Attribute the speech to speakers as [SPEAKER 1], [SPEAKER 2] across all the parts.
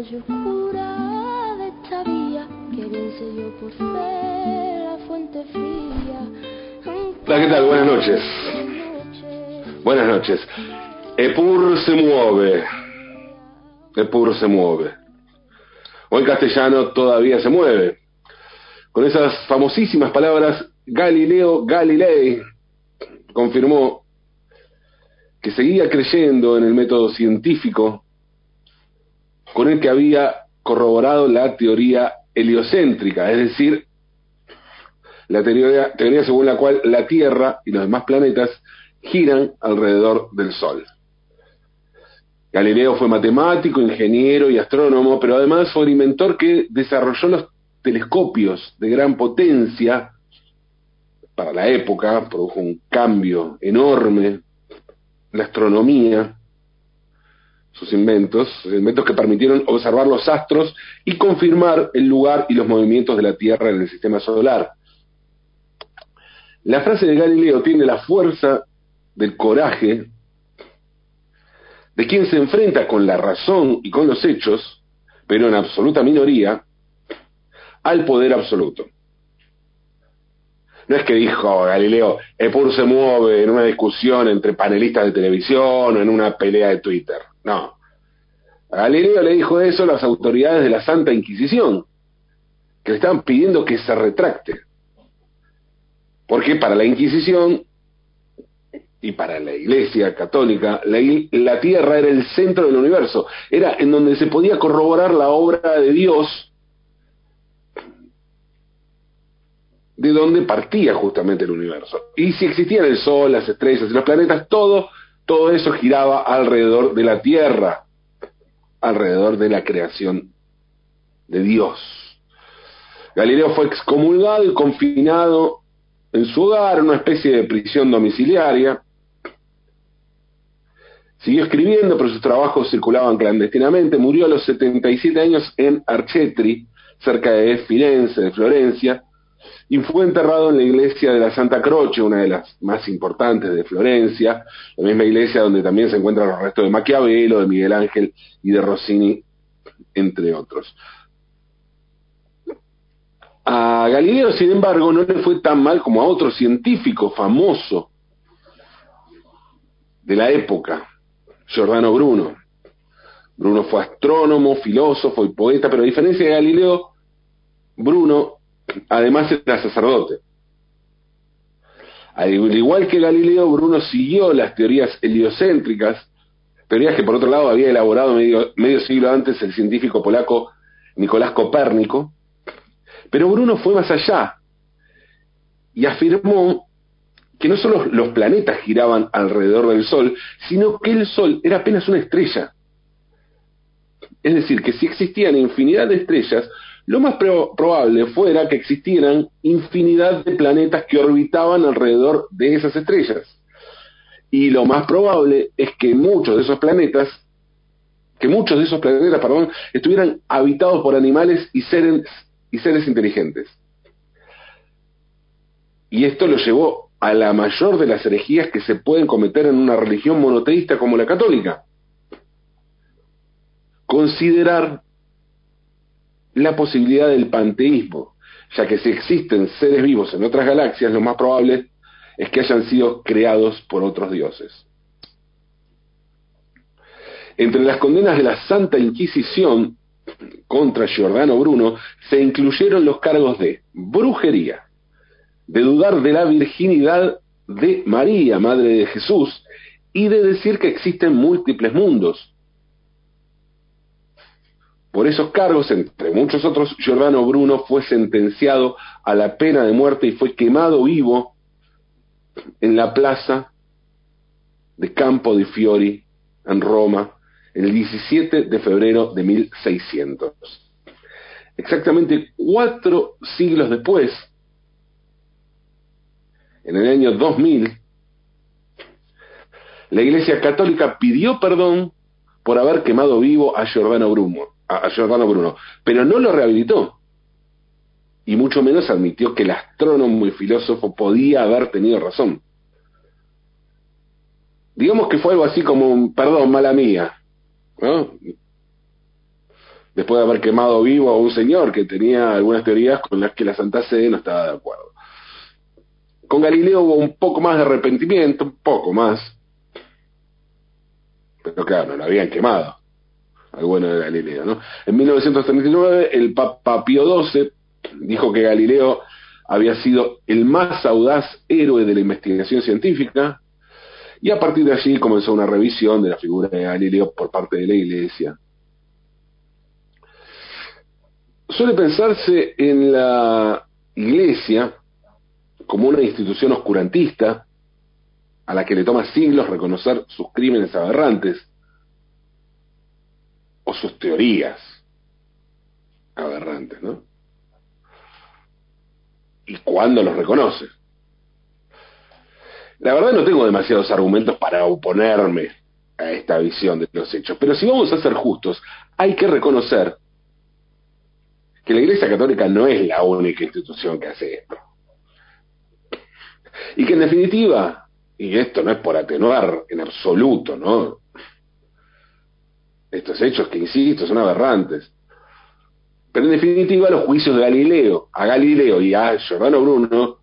[SPEAKER 1] oscura de esta vía, yo por ser la fuente fría. Hola, ¿qué tal? Buenas noches. Buenas noches. Epur se mueve. Epur se mueve. O en castellano todavía se mueve. Con esas famosísimas palabras, Galileo Galilei confirmó que seguía creyendo en el método científico con el que había corroborado la teoría heliocéntrica, es decir, la teoría, teoría según la cual la Tierra y los demás planetas giran alrededor del Sol. Galileo fue matemático, ingeniero y astrónomo, pero además fue el inventor que desarrolló los telescopios de gran potencia para la época, produjo un cambio enorme en la astronomía, sus inventos, inventos que permitieron observar los astros y confirmar el lugar y los movimientos de la Tierra en el sistema solar. La frase de Galileo tiene la fuerza del coraje de quien se enfrenta con la razón y con los hechos, pero en absoluta minoría, al poder absoluto. No es que dijo Galileo, Epur se mueve en una discusión entre panelistas de televisión o en una pelea de Twitter. No. A Galileo le dijo eso a las autoridades de la Santa Inquisición, que le estaban pidiendo que se retracte. Porque para la Inquisición y para la Iglesia Católica, la, la, Tierra era el centro del universo, era en donde se podía corroborar la obra de Dios, de donde partía justamente el universo. Y si existían el Sol, las estrellas y los planetas, todo, todo eso giraba alrededor de la Tierra, alrededor de la creación de Dios. Galileo fue excomulgado y confinado en su hogar, una especie de prisión domiciliaria. Siguió escribiendo, pero sus trabajos circulaban clandestinamente. Murió a los 77 años en Archetri, cerca de Firenze, de Florencia, y fue enterrado en la iglesia de la Santa Croce, una de las más importantes de Florencia, la misma iglesia donde también se encuentran los restos de Maquiavelo, de Miguel Ángel y de Rossini, entre otros. A Galileo, sin embargo, no le fue tan mal como a otro científico famoso de la época, Giordano Bruno. Bruno fue astrónomo, filósofo y poeta, pero a diferencia de Galileo, Bruno además era sacerdote. Al igual que Galileo, Bruno siguió las teorías heliocéntricas, teorías que por otro lado había elaborado medio, siglo antes el científico polaco Nicolás Copérnico, pero Bruno fue más allá y afirmó que no solo los planetas giraban alrededor del Sol, sino que el Sol era apenas una estrella. Es decir, que si existían infinidad de estrellas, lo más probable fuera que existieran infinidad de planetas que orbitaban alrededor de esas estrellas. Y lo más probable es que muchos de esos planetas, que muchos de esos planetas, perdón, estuvieran habitados por animales y seres y seres inteligentes. Y esto lo llevó a la mayor de las herejías que se pueden cometer en una religión monoteísta como la católica. Considerar la posibilidad del panteísmo, ya que si existen seres vivos en otras galaxias, lo más probable es que hayan sido creados por otros dioses. Entre las condenas de la Santa Inquisición contra Giordano Bruno se incluyeron los cargos de brujería, de dudar de la virginidad de María, Madre de Jesús, y de decir que existen múltiples mundos. Por esos cargos, entre muchos otros, Giordano Bruno fue sentenciado a la pena de muerte y fue quemado vivo en la plaza de Campo di Fiori, en Roma, el 17 de febrero de 1600. Exactamente cuatro siglos después, en el año 2000, la Iglesia Católica pidió perdón por haber quemado vivo a Giordano Bruno, a Bruno, pero no lo rehabilitó. Y mucho menos admitió que el astrónomo y filósofo podía haber tenido razón. Digamos que fue algo así como un perdón, mala mía, Después de haber quemado vivo a un señor que tenía algunas teorías con las que la Santa Sede no estaba de acuerdo. Con Galileo hubo un poco más de arrepentimiento, un poco más. Pero claro, no lo habían quemado. Al bueno de Galileo, ¿no? En 1939, el Papa Pío XII dijo que Galileo había sido el más audaz héroe de la investigación científica, y a partir de allí comenzó una revisión de la figura de Galileo por parte de la Iglesia. Suele pensarse en la Iglesia como una institución oscurantista a la que le toma siglos reconocer sus crímenes aberrantes sus teorías aberrantes, ¿no? ¿Y cuándo los reconoce? La verdad no tengo demasiados argumentos para oponerme a esta visión de los hechos, pero si vamos a ser justos, hay que reconocer que la Iglesia Católica no es la única institución que hace esto. Y que en definitiva, y esto no es por atenuar en absoluto, ¿no? Estos hechos que, insisto, son aberrantes. Pero en definitiva, los juicios de Galileo, a Galileo y a Giordano Bruno,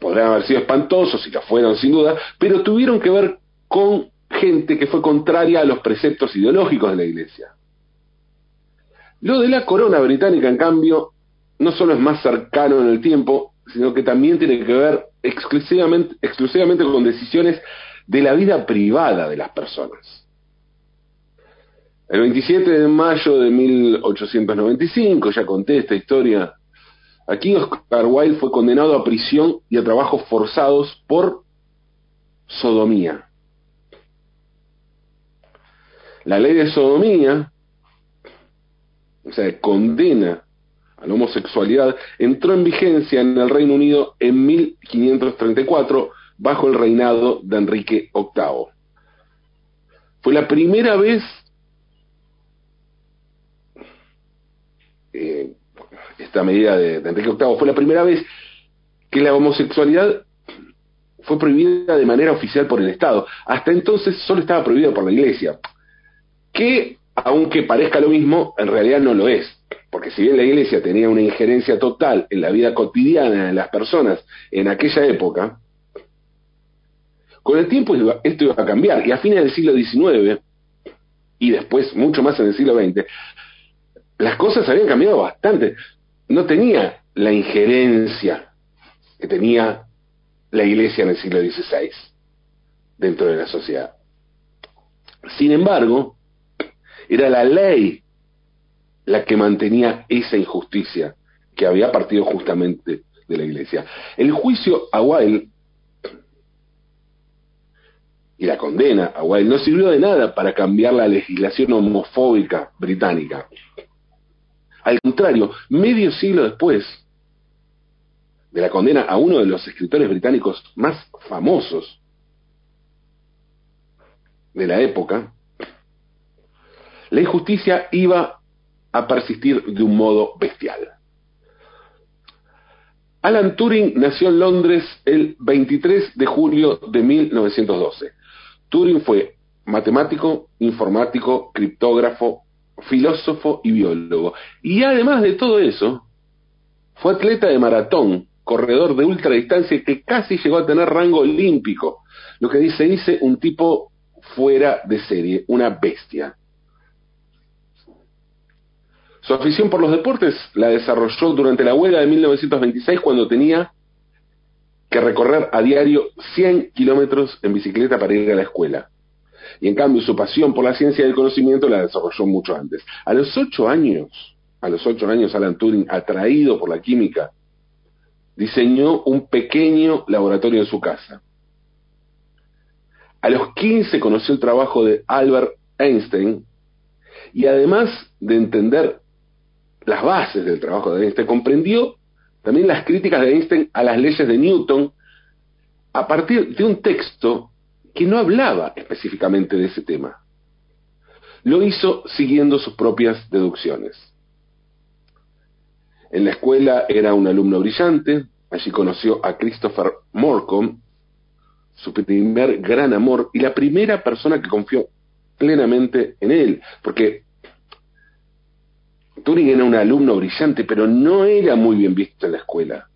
[SPEAKER 1] podrían haber sido espantosos y lo fueron sin duda, pero tuvieron que ver con gente que fue contraria a los preceptos ideológicos de la Iglesia. Lo de la corona británica, en cambio, no solo es más cercano en el tiempo, sino que también tiene que ver exclusivamente, exclusivamente con decisiones de la vida privada de las personas. El 27 de mayo de 1895, ya conté esta historia, aquí Oscar Wilde fue condenado a prisión y a trabajos forzados por sodomía. La ley de sodomía o sea, condena a la homosexualidad, entró en vigencia en el Reino Unido en 1534 bajo el reinado de Enrique VIII. Fue la primera vez eh, esta medida de, Enrique VIII fue la primera vez que la homosexualidad fue prohibida de manera oficial por el Estado. Hasta entonces solo estaba prohibida por la Iglesia, que aunque parezca lo mismo, en realidad no lo es. Porque si bien la iglesia tenía una injerencia total en la vida cotidiana de las personas en aquella época, con el tiempo esto iba a cambiar. Y a fines del siglo XIX, y después mucho más en el siglo XX, las cosas habían cambiado bastante. No tenía la injerencia que tenía la iglesia en el siglo XVI dentro de la sociedad. Sin embargo, era la ley la que mantenía esa injusticia que había partido justamente de la iglesia. El juicio a Wilde y la condena a Wilde no sirvió de nada para cambiar la legislación homofóbica británica. Al contrario, medio siglo después de la condena a uno de los escritores británicos más famosos de la época, la injusticia iba a persistir de un modo bestial. Alan Turing nació en Londres el 23 de julio de 1912. Turing fue matemático, informático, criptógrafo, filósofo y biólogo. Y además de todo eso, fue atleta de maratón, corredor de ultradistancia que casi llegó a tener rango olímpico, lo que se dice un tipo fuera de serie, una bestia. Su afición por los deportes la desarrolló durante la huelga de 1926 cuando tenía que recorrer a diario 100 kilómetros en bicicleta para ir a la escuela. Y en cambio su pasión por la ciencia y el conocimiento la desarrolló mucho antes. A los ocho años, a los ocho años Alan Turing, atraído por la química, diseñó un pequeño laboratorio en su casa. A los 15 conoció el trabajo de Albert Einstein y además de entender las bases del trabajo de Einstein, comprendió también las críticas de Einstein a las leyes de Newton a partir de un texto que no hablaba específicamente de ese tema. Lo hizo siguiendo sus propias deducciones. En la escuela era un alumno brillante, allí conoció a Christopher Morcom, su primer gran amor y la primera persona que confió plenamente en él, porque Turing era un alumno brillante, pero no era muy bien visto en la escuela.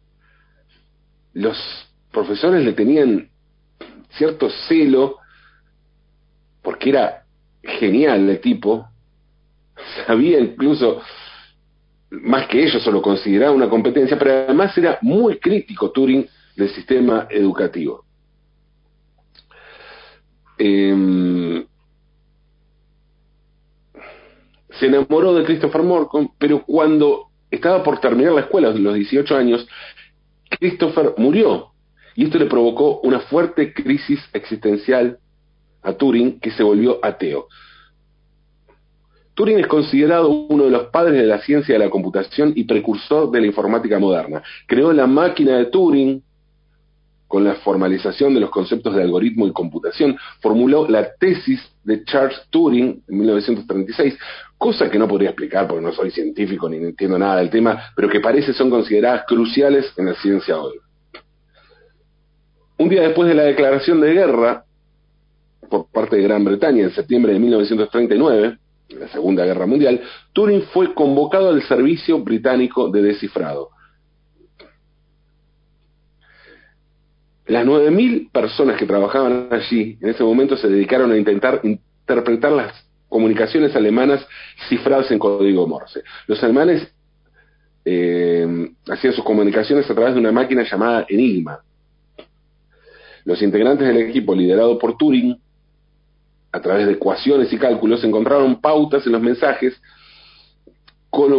[SPEAKER 1] los profesores le tenían cierto celo, porque era genial el tipo, sabía incluso más que ellos, o lo consideraba una competencia, pero además era muy crítico Turing del sistema educativo. Em, se enamoró de Christopher Morcom, pero cuando estaba por terminar la escuela, a los 18 años, Christopher murió. Y esto le provocó una fuerte crisis existencial a Turing, que se volvió ateo. Turing es considerado uno de los padres de la ciencia de la computación y precursor de la informática moderna. Creó la máquina de Turing con la formalización de los conceptos de algoritmo y computación. Formuló la tesis de Charles Turing en 1936, cosa que no podría explicar porque no soy científico ni entiendo nada del tema, pero que parece son consideradas cruciales en la ciencia hoy. Un día después de la declaración de guerra por parte de Gran Bretaña en septiembre de 1939, en la Segunda Guerra Mundial, Turing fue convocado al Servicio Británico de Descifrado. Las 9.000 personas que trabajaban allí en ese momento se dedicaron a intentar interpretar las comunicaciones alemanas cifradas en código Morse. Los alemanes eh, hacían sus comunicaciones a través de una máquina llamada Enigma. Los integrantes del equipo liderado por Turing a través de ecuaciones y cálculos, encontraron pautas en los mensajes con,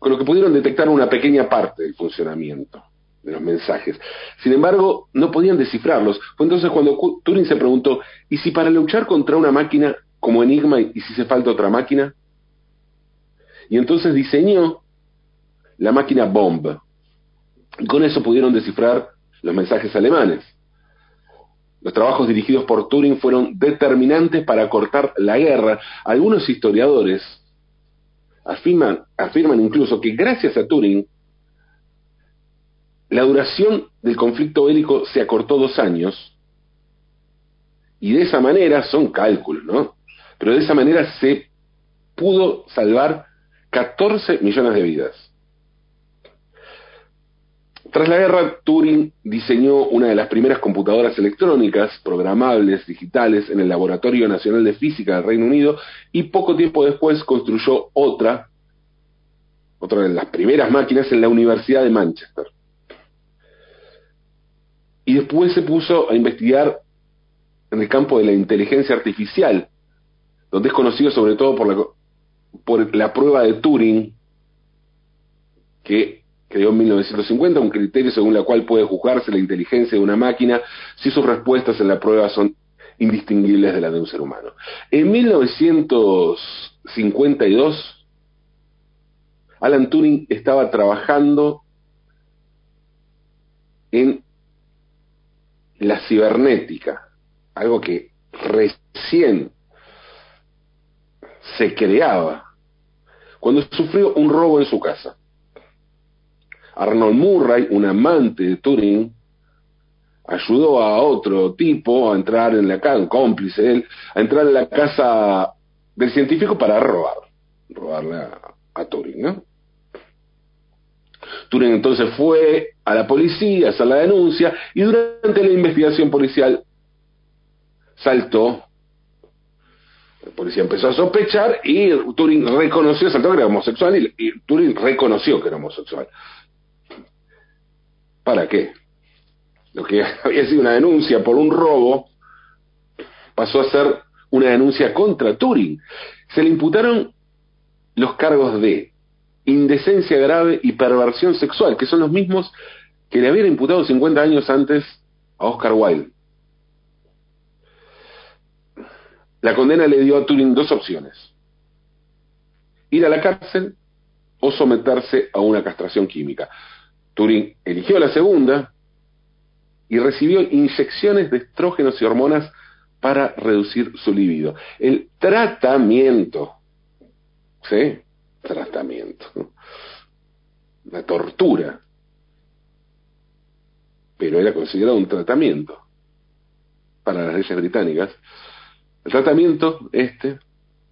[SPEAKER 1] con lo que pudieron detectar una pequeña parte del funcionamiento de los mensajes. Sin embargo, no podían descifrarlos. Fue entonces cuando Turing se preguntó, ¿y si para luchar contra una máquina como Enigma y si se falta otra máquina? Y entonces diseñó la máquina Bomb. Y con eso pudieron descifrar los mensajes alemanes. Los trabajos dirigidos por Turing fueron determinantes para cortar la guerra. Algunos historiadores afirman, afirman incluso que gracias a Turing, la duración del conflicto bélico se acortó dos años y de esa manera, son cálculos, ¿no? Pero de esa manera se pudo salvar 14 millones de vidas. Tras la guerra, Turing diseñó una de las primeras computadoras electrónicas, programables, digitales, en el Laboratorio Nacional de Física del Reino Unido y poco tiempo después construyó otra, otra de las primeras máquinas en la Universidad de Manchester. Y después se puso a investigar en el campo de la inteligencia artificial, donde es conocido sobre todo por la, por la prueba de Turing, que creó en 1950 un criterio según la cual puede juzgarse la inteligencia de una máquina si sus respuestas en la prueba son indistinguibles de las de un ser humano. En 1952, Alan Turing estaba trabajando en la cibernética, algo que recién se creaba, cuando sufrió un robo en su casa. Arnold Murray, un amante de Turing, ayudó a otro tipo a entrar en la casa, un cómplice él, a entrar en la casa del científico para robar, robarle a, Turing. Turing entonces fue a la policía a hacer la denuncia y durante la investigación policial saltó. La policía empezó a sospechar y Turing reconoció, saltó que era homosexual y, Turing reconoció que era homosexual. ¿Para qué? Lo que había sido una denuncia por un robo pasó a ser una denuncia contra Turing. Se le imputaron los cargos de indecencia grave y perversión sexual, que son los mismos que le habían imputado 50 años antes a Oscar Wilde. La condena le dio a Turing dos opciones. Ir a la cárcel o someterse a una castración química. Turing eligió la segunda y recibió inyecciones de estrógenos y hormonas para reducir su libido. El tratamiento, ¿sí? Tratamiento. La tortura. Pero era considerado un tratamiento para las leyes británicas. El tratamiento, este,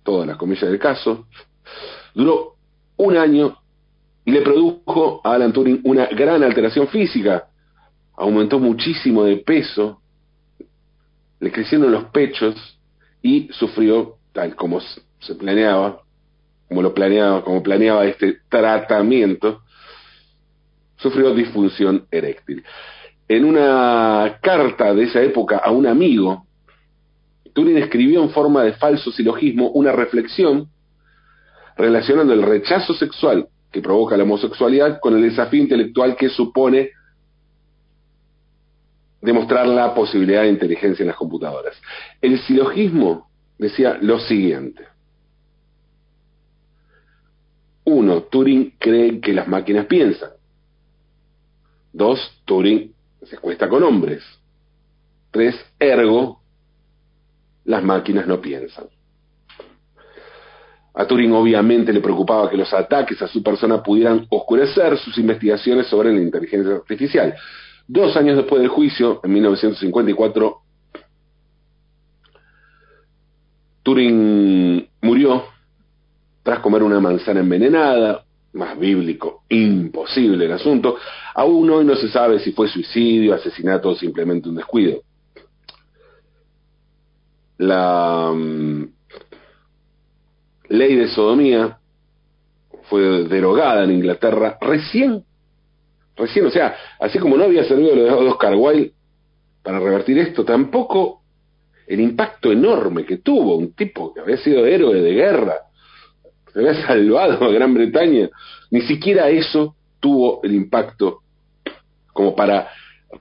[SPEAKER 1] todas las comillas del caso, duró un año y le produjo a Alan Turing una gran alteración física, aumentó muchísimo de peso, le crecieron los pechos y sufrió, tal como se planeaba, como lo planeaba, como planeaba este tratamiento, sufrió disfunción eréctil. En una carta de esa época a un amigo, Turing escribió en forma de falso silogismo una reflexión relacionando el rechazo sexual que provoca la homosexualidad con el desafío intelectual que supone demostrar la posibilidad de inteligencia en las computadoras. El silogismo decía lo siguiente. Uno, Turing cree que las máquinas piensan. Dos, Turing se cuesta con hombres. Tres, ergo, las máquinas no piensan. A Turing obviamente le preocupaba que los ataques a su persona pudieran oscurecer sus investigaciones sobre la inteligencia artificial. Dos años después del juicio, en 1954, Turing murió tras comer una manzana envenenada, más bíblico, imposible el asunto. Aún hoy no se sabe si fue suicidio, asesinato o simplemente un descuido. La mm, ley de sodomía fue derogada en Inglaterra recién recién, o sea, así como no había servido lo de Oscar Wilde para revertir esto, tampoco el impacto enorme que tuvo un tipo que había sido héroe de guerra, que había salvado a Gran Bretaña, ni siquiera eso tuvo el impacto como para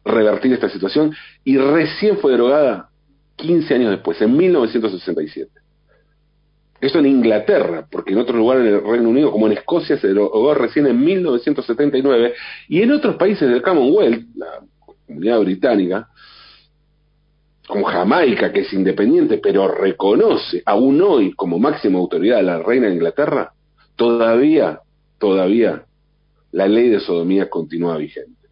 [SPEAKER 1] revertir esta situación. Y recién fue derogada 15 años después, en 1967. Esto en Inglaterra, porque en otros lugares del Reino Unido, como en Escocia, se derogó recién en 1979, y en otros países del Commonwealth, la comunidad británica, como Jamaica, que es independiente, pero reconoce aún hoy como máxima autoridad a la reina de Inglaterra, todavía, todavía la ley de sodomía continúa vigente.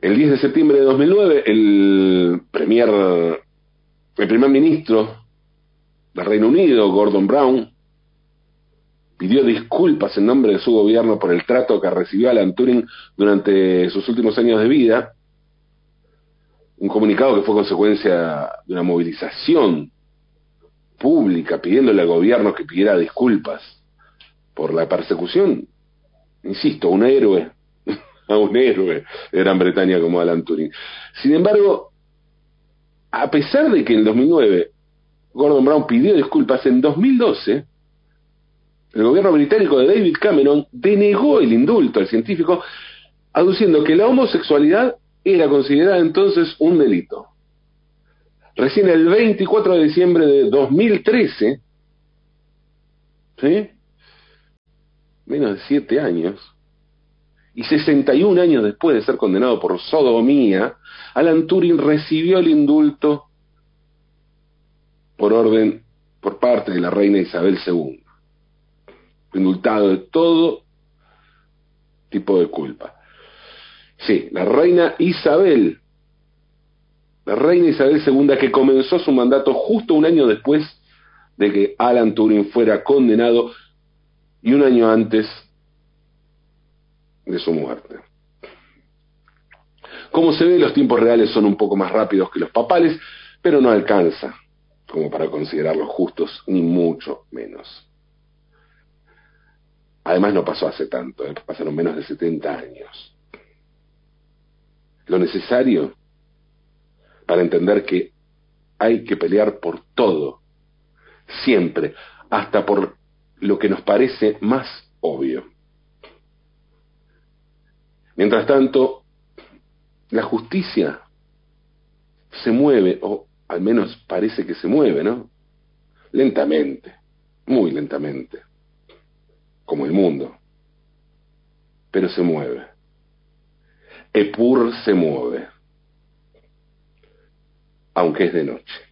[SPEAKER 1] El 10 de septiembre de 2009, el premier, el primer ministro del Reino Unido, Gordon Brown, pidió disculpas en nombre de su gobierno por el trato que recibió Alan Turing durante sus últimos años de vida. Un comunicado que fue consecuencia de una movilización pública pidiéndole al gobierno que pidiera disculpas por la persecución. Insisto, un héroe, a un héroe de Gran Bretaña como Alan Turing. Sin embargo, a pesar de que en 2009 Gordon Brown pidió disculpas, en 2012 el gobierno británico de David Cameron denegó el indulto al científico, aduciendo que la homosexualidad era considerada entonces un delito. Recién el 24 de diciembre de 2013, ¿sí? menos de siete años, y 61 años después de ser condenado por sodomía, Alan Turing recibió el indulto por orden por parte de la reina Isabel II, indultado de todo tipo de culpa. Sí, la reina Isabel, la reina Isabel II que comenzó su mandato justo un año después de que Alan Turing fuera condenado y un año antes de su muerte. Como se ve, los tiempos reales son un poco más rápidos que los papales, pero no alcanza como para considerarlos justos, ni mucho menos. Además no pasó hace tanto, ¿eh? pasaron menos de 70 años. Lo necesario para entender que hay que pelear por todo, siempre, hasta por lo que nos parece más obvio. Mientras tanto, la justicia se mueve, o al menos parece que se mueve, ¿no? Lentamente, muy lentamente, como el mundo, pero se mueve. Epur se mueve, aunque es de noche.